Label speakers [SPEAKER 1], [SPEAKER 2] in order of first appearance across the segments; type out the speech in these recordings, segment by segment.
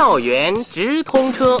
[SPEAKER 1] 校园直通车。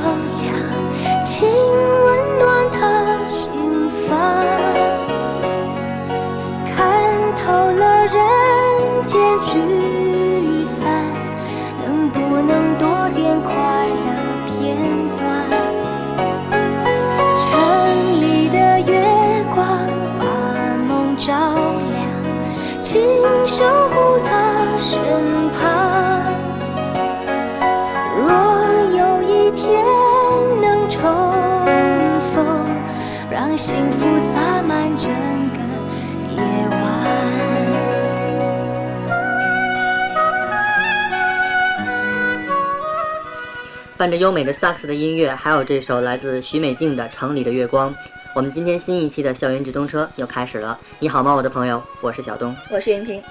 [SPEAKER 2] 好
[SPEAKER 3] 伴着优美的萨克斯的音乐，还有这首来自许美静的《城里的月光》，我们今天新一期的校园直通车又开始了。你好吗，我的朋友？我是小东。
[SPEAKER 4] 我是云平。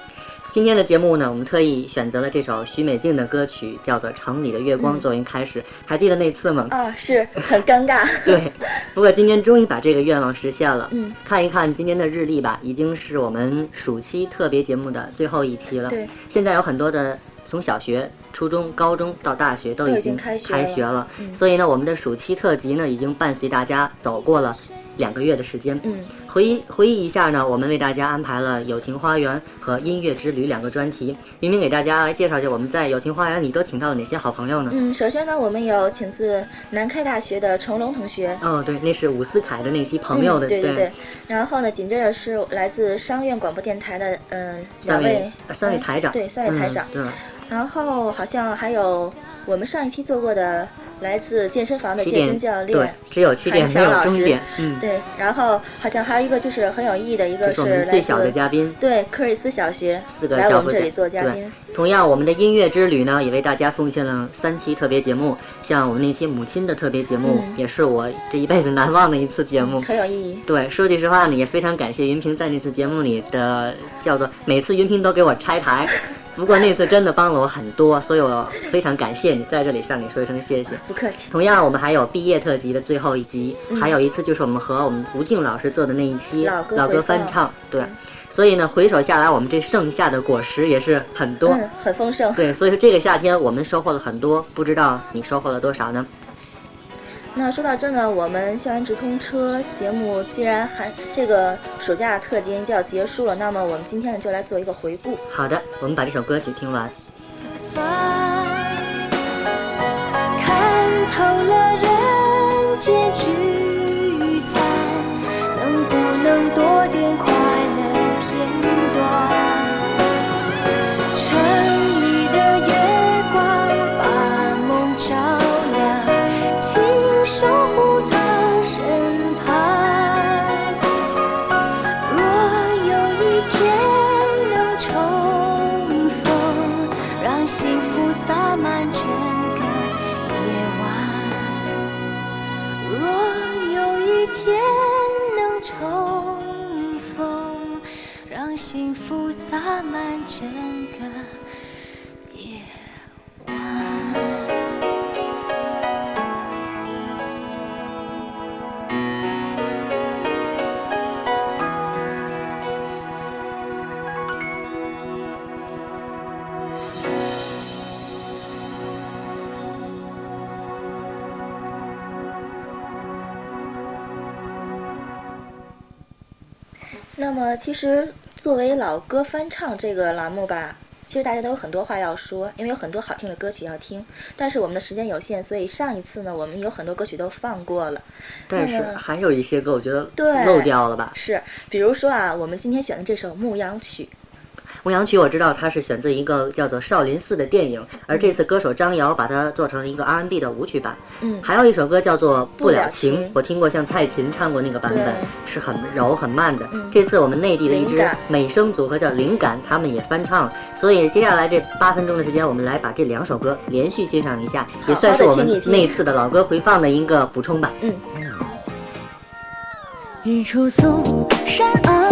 [SPEAKER 3] 今天的节目呢，我们特意选择了这首许美静的歌曲，叫做《城里的月光》作为开始。还记得那次吗？
[SPEAKER 4] 啊，是很尴尬。
[SPEAKER 3] 对，不过今天终于把这个愿望实现了。
[SPEAKER 4] 嗯，
[SPEAKER 3] 看一看今天的日历吧，已经是我们暑期特别节目的最后一期了。
[SPEAKER 4] 对，
[SPEAKER 3] 现在有很多的从小学、初中、高中到大学都
[SPEAKER 4] 都已
[SPEAKER 3] 经
[SPEAKER 4] 经开学
[SPEAKER 3] 了，
[SPEAKER 4] 嗯
[SPEAKER 3] 所以呢，我们的暑期特辑呢，已经伴随大家走过了两个月的时间。
[SPEAKER 4] 嗯，
[SPEAKER 3] 回忆回忆一下呢，我们为大家安排了《友情花园》和《音乐之旅》两个专题。明明给大家来介绍一下我们在《友情花园》里都请到了哪些好朋友呢？
[SPEAKER 4] 嗯，首先呢，我们有请自南开大学的成龙同学。
[SPEAKER 3] 哦，对，那是伍思凯的那期朋友的，
[SPEAKER 4] 嗯、对对对。然后呢，紧接着是来自商院广播电台的，嗯，两
[SPEAKER 3] 三位呃三位
[SPEAKER 4] 嗯
[SPEAKER 3] 台长，
[SPEAKER 4] 对，三位台长。
[SPEAKER 3] 嗯、对。
[SPEAKER 4] 然后好像还有我们上一期做过的来自健身房的健身教练，
[SPEAKER 3] 对，只有起点没有终点，嗯，
[SPEAKER 4] 对。然后好像还有一个就是很有意义的一个
[SPEAKER 3] 是来自最小的嘉宾，
[SPEAKER 4] 对，克瑞斯小学
[SPEAKER 3] 四个
[SPEAKER 4] 来我们这里做嘉宾。
[SPEAKER 3] 同样，我们的音乐之旅呢，也为大家奉献了三期特别节目，像我们那期母亲的特别节目，
[SPEAKER 4] 嗯、
[SPEAKER 3] 也是我这一辈子难忘的一次节目，
[SPEAKER 4] 很有意义。
[SPEAKER 3] 对，说句实话呢，也非常感谢云平在那次节目里的叫做每次云平都给我拆台。不过那次真的帮了我很多，所以我非常感谢你，在这里向你说一声谢谢。
[SPEAKER 4] 不客气。
[SPEAKER 3] 同样，我们还有毕业特辑的最后一集，
[SPEAKER 4] 嗯、
[SPEAKER 3] 还有一次就是我们和我们吴静老师做的那一期
[SPEAKER 4] 老
[SPEAKER 3] 老歌翻唱。对，所以呢，回首下来，我们这剩下的果实也是很多，
[SPEAKER 4] 嗯、很丰盛。
[SPEAKER 3] 对，所以说这个夏天我们收获了很多，不知道你收获了多少呢？
[SPEAKER 4] 那说到这呢，我们校园直通车节目既然还这个暑假特辑就要结束了，那么我们今天呢就来做一个回顾。
[SPEAKER 3] 好的，我们把这首歌曲听完。
[SPEAKER 2] 看透了人间
[SPEAKER 4] 那么，其实作为老歌翻唱这个栏目吧，其实大家都有很多话要说，因为有很多好听的歌曲要听。但是我们的时间有限，所以上一次呢，我们有很多歌曲都放过了。
[SPEAKER 3] 但是还有一些歌，我觉得
[SPEAKER 4] 对
[SPEAKER 3] 漏掉了吧？
[SPEAKER 4] 是，比如说啊，我们今天选的这首《牧羊曲》，《
[SPEAKER 3] 牧羊曲》我知道它是选自一个叫做《少林寺》的电影，而这次歌手张瑶把它做成了一个 R&B 的舞曲版。
[SPEAKER 4] 嗯，
[SPEAKER 3] 还有一首歌叫做《不了
[SPEAKER 4] 情
[SPEAKER 3] 我听过像蔡琴唱过那个版本，是很柔很慢的。
[SPEAKER 4] 嗯
[SPEAKER 3] 这次我们内地的一支美声组合叫灵感，他们也翻唱了。所以接下来这八分钟的时间，我们来把这两首歌连续欣赏一下，也算是我们那次的老歌回放的一个补充吧。
[SPEAKER 4] 嗯，
[SPEAKER 2] 日出嵩山哦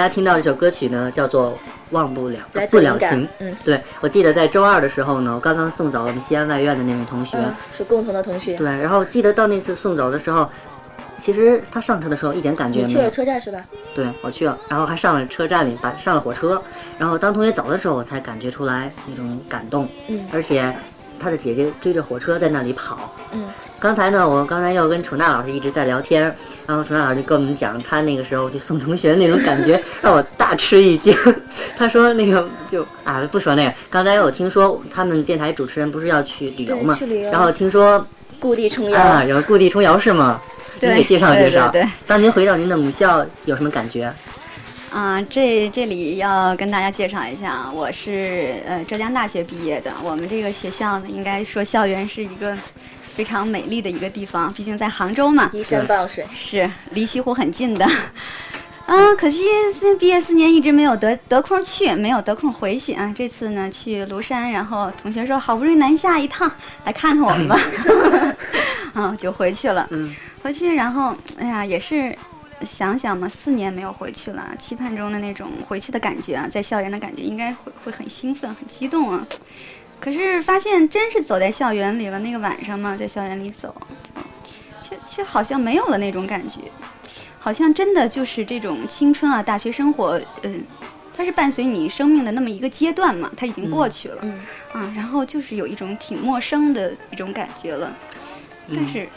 [SPEAKER 3] 家听到这首歌曲呢，叫做《忘不了不了情》。
[SPEAKER 4] 嗯
[SPEAKER 3] 对我记得在周二的时候呢，我刚刚送走我们西安外院的那位同学。
[SPEAKER 4] 嗯，是共同的同学。
[SPEAKER 3] 对，然后记得到那次送走的时候，其实他上车的时候一点感觉没有
[SPEAKER 4] 你去了。车站是吧？
[SPEAKER 3] 对我去了，然后还上了车站里，把上了火车，然后当同学走的时候，我才感觉出来那种感动。
[SPEAKER 4] 嗯
[SPEAKER 3] 而且他的姐姐追着火车在那里跑。
[SPEAKER 4] 嗯，
[SPEAKER 3] 刚才呢，我刚才又跟楚娜老师一直在聊天，然后楚娜老师就跟我们讲他那个时候去送同学那种感觉，让我大吃一惊。他说那个就啊不说那个，刚才我听说他们电台主持人不是要去旅游嘛，
[SPEAKER 4] 对去旅游
[SPEAKER 3] 然后听说
[SPEAKER 4] 故地重游。
[SPEAKER 3] 啊有故地重游是吗？您
[SPEAKER 5] 对
[SPEAKER 3] 给介绍介绍。
[SPEAKER 5] 对对对
[SPEAKER 3] 当您回到您的母校有什么感觉？
[SPEAKER 5] 啊，这这里要跟大家介绍一下啊，我是呃浙江大学毕业的。我们这个学校呢，应该说校园是一个非常美丽的一个地方，毕竟在杭州嘛，
[SPEAKER 4] 依山傍水，
[SPEAKER 5] 是离西湖很近的。啊，可惜这毕业四年一直没有得得空去，没有得空回去啊。这次呢去庐山，然后同学说好不容易南下一趟，来看看我们吧，啊就回去了。
[SPEAKER 3] 嗯，
[SPEAKER 5] 回去然后哎呀也是想想嘛，四年没有回去了，期盼中的那种回去的感觉啊，在校园的感觉应该会会很兴奋、很激动啊。可是发现真是走在校园里了，那个晚上嘛，在校园里走，却却好像没有了那种感觉，好像真的就是这种青春啊，大学生活，嗯、它是伴随你生命的那么一个阶段嘛，它已经过去了，
[SPEAKER 4] 嗯，
[SPEAKER 5] 啊，然后就是有一种挺陌生的一种感觉了。但
[SPEAKER 3] 嗯
[SPEAKER 5] 是、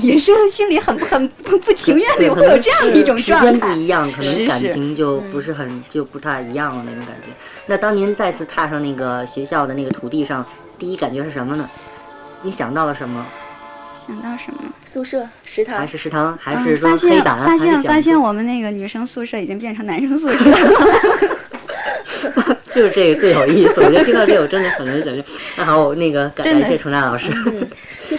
[SPEAKER 5] 也是心里很很不不情愿的，
[SPEAKER 3] 对
[SPEAKER 5] 会有这样的一种状态
[SPEAKER 3] 时间不。一样，可能感情就不是很就不太一样了那种感觉。那当您再次踏上那个学校的那个土地上，第一感觉是什么呢？你想到了什么？
[SPEAKER 5] 想到什么？
[SPEAKER 4] 宿舍、食堂
[SPEAKER 3] 还，是食堂，还
[SPEAKER 5] 嗯
[SPEAKER 3] 是说
[SPEAKER 5] 发现
[SPEAKER 3] 黑板，
[SPEAKER 5] 发现发现
[SPEAKER 3] 我
[SPEAKER 5] 我们那个女生宿舍已经变成男生宿舍了。
[SPEAKER 3] 就是这个最有意思。我觉得听到这个我真的很能想象。那好，我那个感感谢楚娜老师。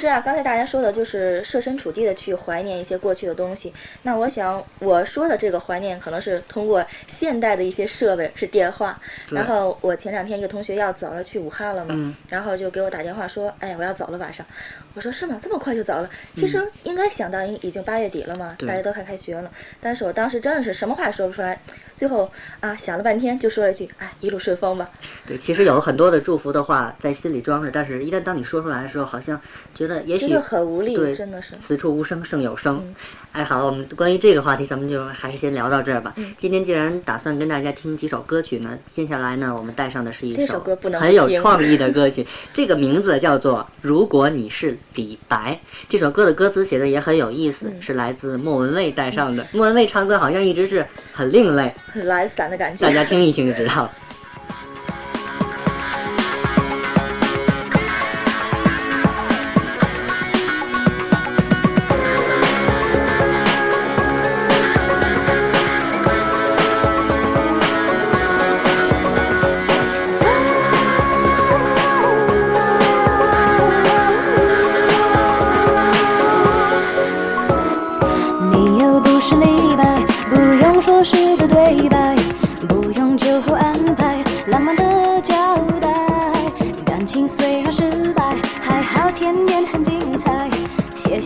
[SPEAKER 4] 实啊，刚才大家说的就是设身处地的去怀念一些过去的东西。那我想我说的这个怀念，可能是通过现代的一些设备，是电话。然后我前两天一个同学要走了，去武汉了嘛，
[SPEAKER 3] 嗯
[SPEAKER 4] 然后就给我打电话说，哎，我要走了晚上。我说是吗？这么快就走了？其实应该想到已已经八月底了嘛，
[SPEAKER 3] 嗯
[SPEAKER 4] 大家都快开学了。但是我当时真的是什么话也说不出来，最后啊想了半天就说了一句，哎，一路顺风吧。
[SPEAKER 3] 对，其实有很多的祝福的话在心里装着，但是一旦当你说出来的时候，好像觉得也许
[SPEAKER 4] 很无力
[SPEAKER 3] 对，
[SPEAKER 4] 真的是
[SPEAKER 3] 此处无声胜有声。
[SPEAKER 4] 嗯
[SPEAKER 3] 哎，好了，我们关于这个话题，咱们就还是先聊到这儿吧。
[SPEAKER 4] 嗯
[SPEAKER 3] 今天既然打算跟大家听几首歌曲呢，接下来呢，我们带上的是一
[SPEAKER 4] 首歌
[SPEAKER 3] 很有创意的歌曲，这个名字叫做《如果你是李白》。这首歌的歌词写的也很有意思，
[SPEAKER 4] 嗯
[SPEAKER 3] 是来自莫文蔚带上的。莫文蔚唱歌好像一直是很另类，
[SPEAKER 4] 很懒散的感觉。
[SPEAKER 3] 大家听一听就知道了。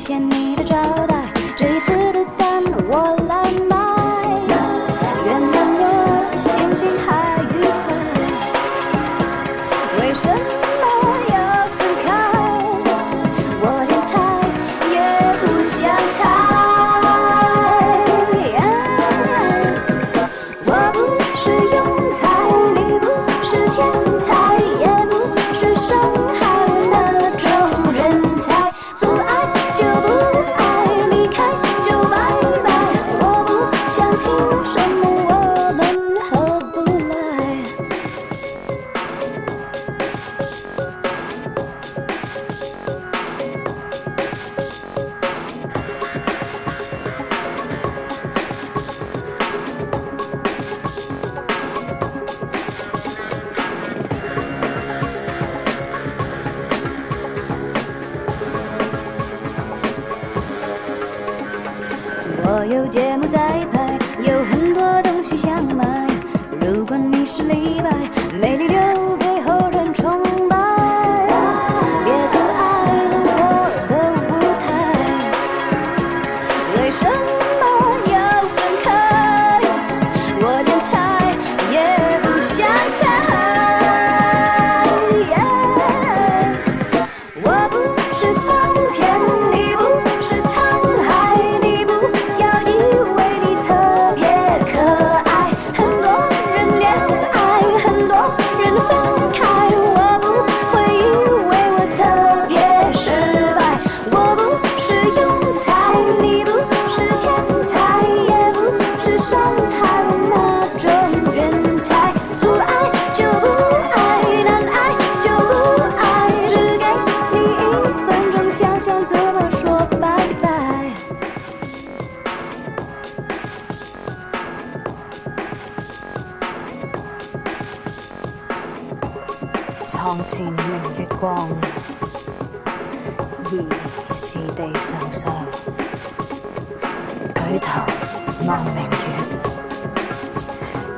[SPEAKER 2] 见你的招待。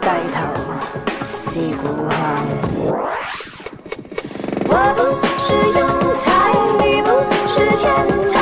[SPEAKER 6] 低头思故乡。
[SPEAKER 2] 我不是庸才，你不是天才，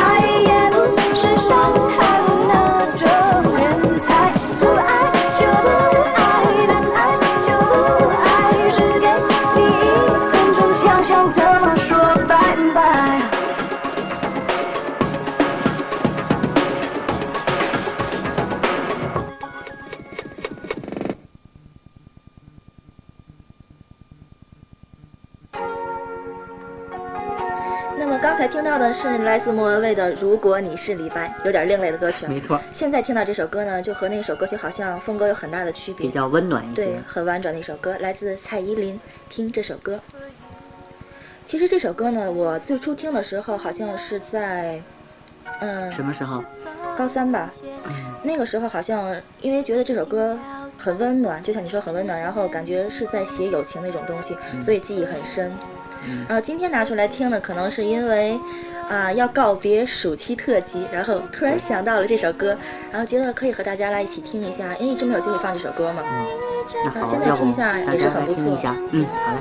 [SPEAKER 4] 来自莫文蔚的《如果你是李白》，有点另类的歌曲啊。
[SPEAKER 3] 没错，
[SPEAKER 4] 现在听到这首歌呢，就和那首歌曲好像风格有很大的区别
[SPEAKER 3] 比。较温暖一些对，。
[SPEAKER 4] 很婉转的一首歌，来自蔡依林。听这首歌。其实这首歌呢，我最初听的时候好像是在，嗯，
[SPEAKER 3] 什么时候？
[SPEAKER 4] 高三吧。那个时候好像因为觉得这首歌很温暖，就像你说很温暖，然后感觉是在写友情那种东西，所以记忆很深。然后今天拿出来听呢，可能是因为啊、要告别暑期特辑，然后突然想到了这首歌，然后觉得可以和大家来一起听一下，因为一直没有机会放这首歌嘛。
[SPEAKER 3] 那好
[SPEAKER 4] 现，在
[SPEAKER 3] 要不
[SPEAKER 4] 听一下
[SPEAKER 3] 大家
[SPEAKER 4] 也是很不错
[SPEAKER 3] 来听一下。嗯，好嘞。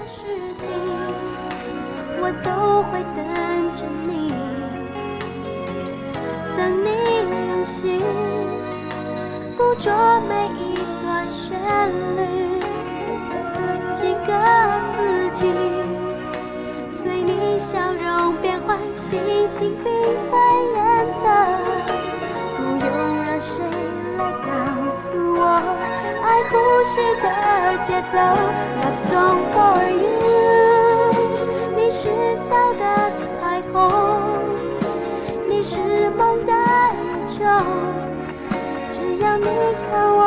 [SPEAKER 2] 我都会等着你，等你用心捕捉每一段旋律，几个四季，随你笑容变换，心情缤纷颜色，不用让谁来告诉我，爱呼吸的节奏，Love song for you。你是笑的彩虹，你是梦的宇宙。只要你看我，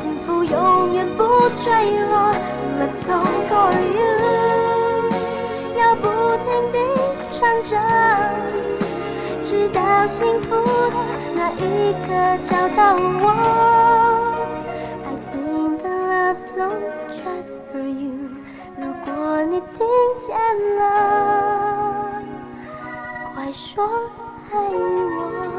[SPEAKER 2] 幸福永远不坠落。Love song for you，要不停地唱着，直到幸福的那一刻找到我。I think the love song just for you。如果你听见了，快说爱我。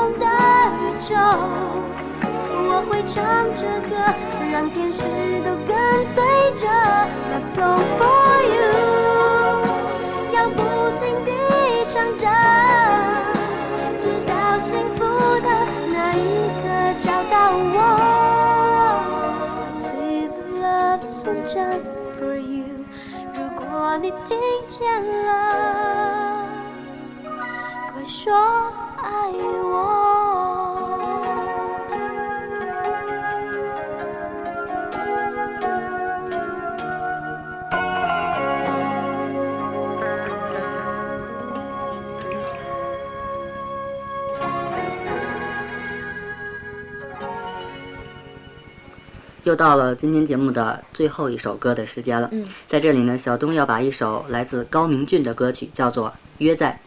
[SPEAKER 2] 梦的宇宙。我会唱着歌，让天使都跟随着。Love song for you，要不停地唱着，直到幸福的那一刻找到我。Sweet love song just for you，如果你听见了，快说。
[SPEAKER 3] 又到了今天节目的最后一首歌的时间了。
[SPEAKER 4] 嗯，
[SPEAKER 3] 在这里呢，小东要把一首来自高明俊的歌曲，叫做《约在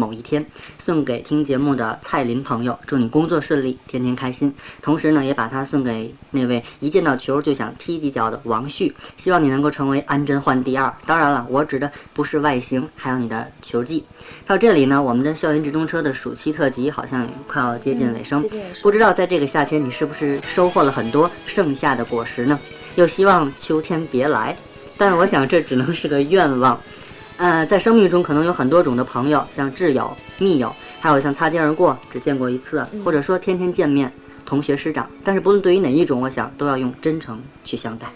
[SPEAKER 3] 某一天》，送给听节目的蔡林朋友，祝你工作顺利，天天开心。同时呢，也把它送给那位一见到球就想踢几脚的王旭，希望你能够成为安贞焕第二。当然了，我指的不是外形，还有你的球技。到这里呢，我们的校园直通车的暑期特辑好像快要接近尾声。
[SPEAKER 4] 接近尾声
[SPEAKER 3] 不知道在这个夏天，你是不是收获了很多盛夏的果实呢？又希望秋天别来，但我想这只能是个愿望。呃，在生命中可能有很多种的朋友，像挚友、密友，还有像擦肩而过只见过一次，或者说天天见面，同学师长。但是不论对于哪一种，我想都要用真诚去相待。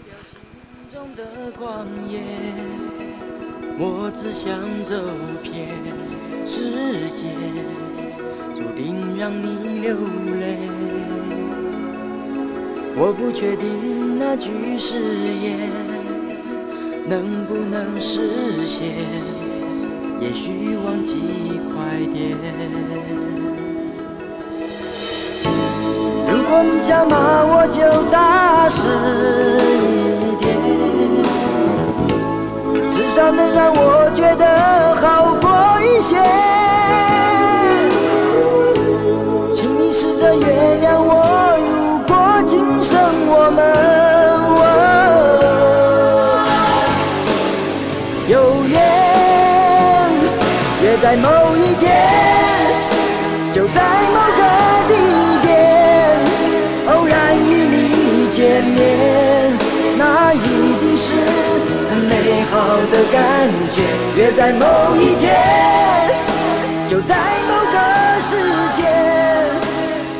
[SPEAKER 7] 我只想走遍世界，注定让你流泪。我不确定那句誓言能不能实现，也许忘记快点。如果你想骂我，就大声一点，至少能让我觉得好过一些。请你试着原谅我，在某一天，就在某个地点，偶然与你见面，那一定是很美好的感觉。约在某一天，就在某个时间，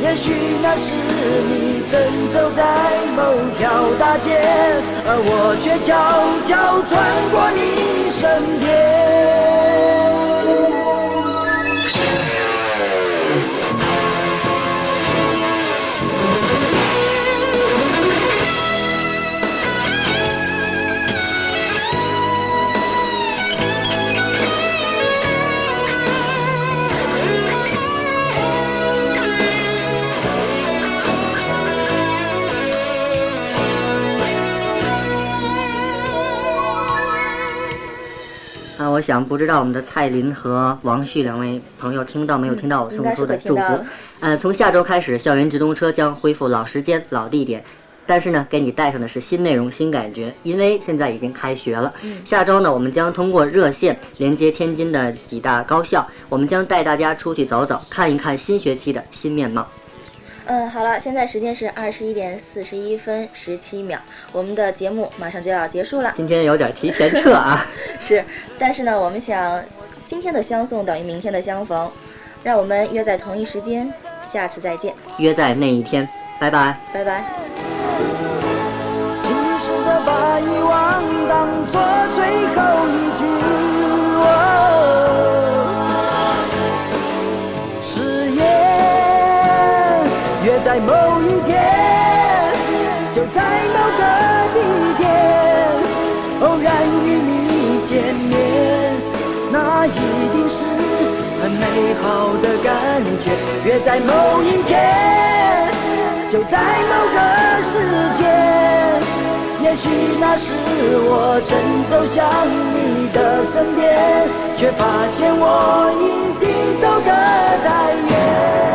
[SPEAKER 7] 也许那时你正走在某条大街，而我却悄悄穿过你身边。
[SPEAKER 3] 我想不知道我们的蔡林和王旭两位朋友听到没有听到我送出的祝福。呃，从下周开始，校园直通车将恢复老时间、老地点。但是呢，给你带上的是新内容、新感觉，因为现在已经开学了。下周呢，我们将通过热线连接天津的几大高校，我们将带大家出去走走，看一看新学期的新面貌。
[SPEAKER 4] 嗯，好了，现在时间是二十一点四十一分十七秒，我们的节目马上就要结束了。
[SPEAKER 3] 今天有点提前撤啊。
[SPEAKER 4] 是，但是呢，我们想，今天的相送等于明天的相逢，让我们约在同一时间，下次再见，
[SPEAKER 3] 约在那一天，拜拜。
[SPEAKER 4] 拜拜。
[SPEAKER 7] 一定是很美好的感觉。约在某一天，就在某个时间，也许那时我正走向你的身边，却发现我已经走得太远。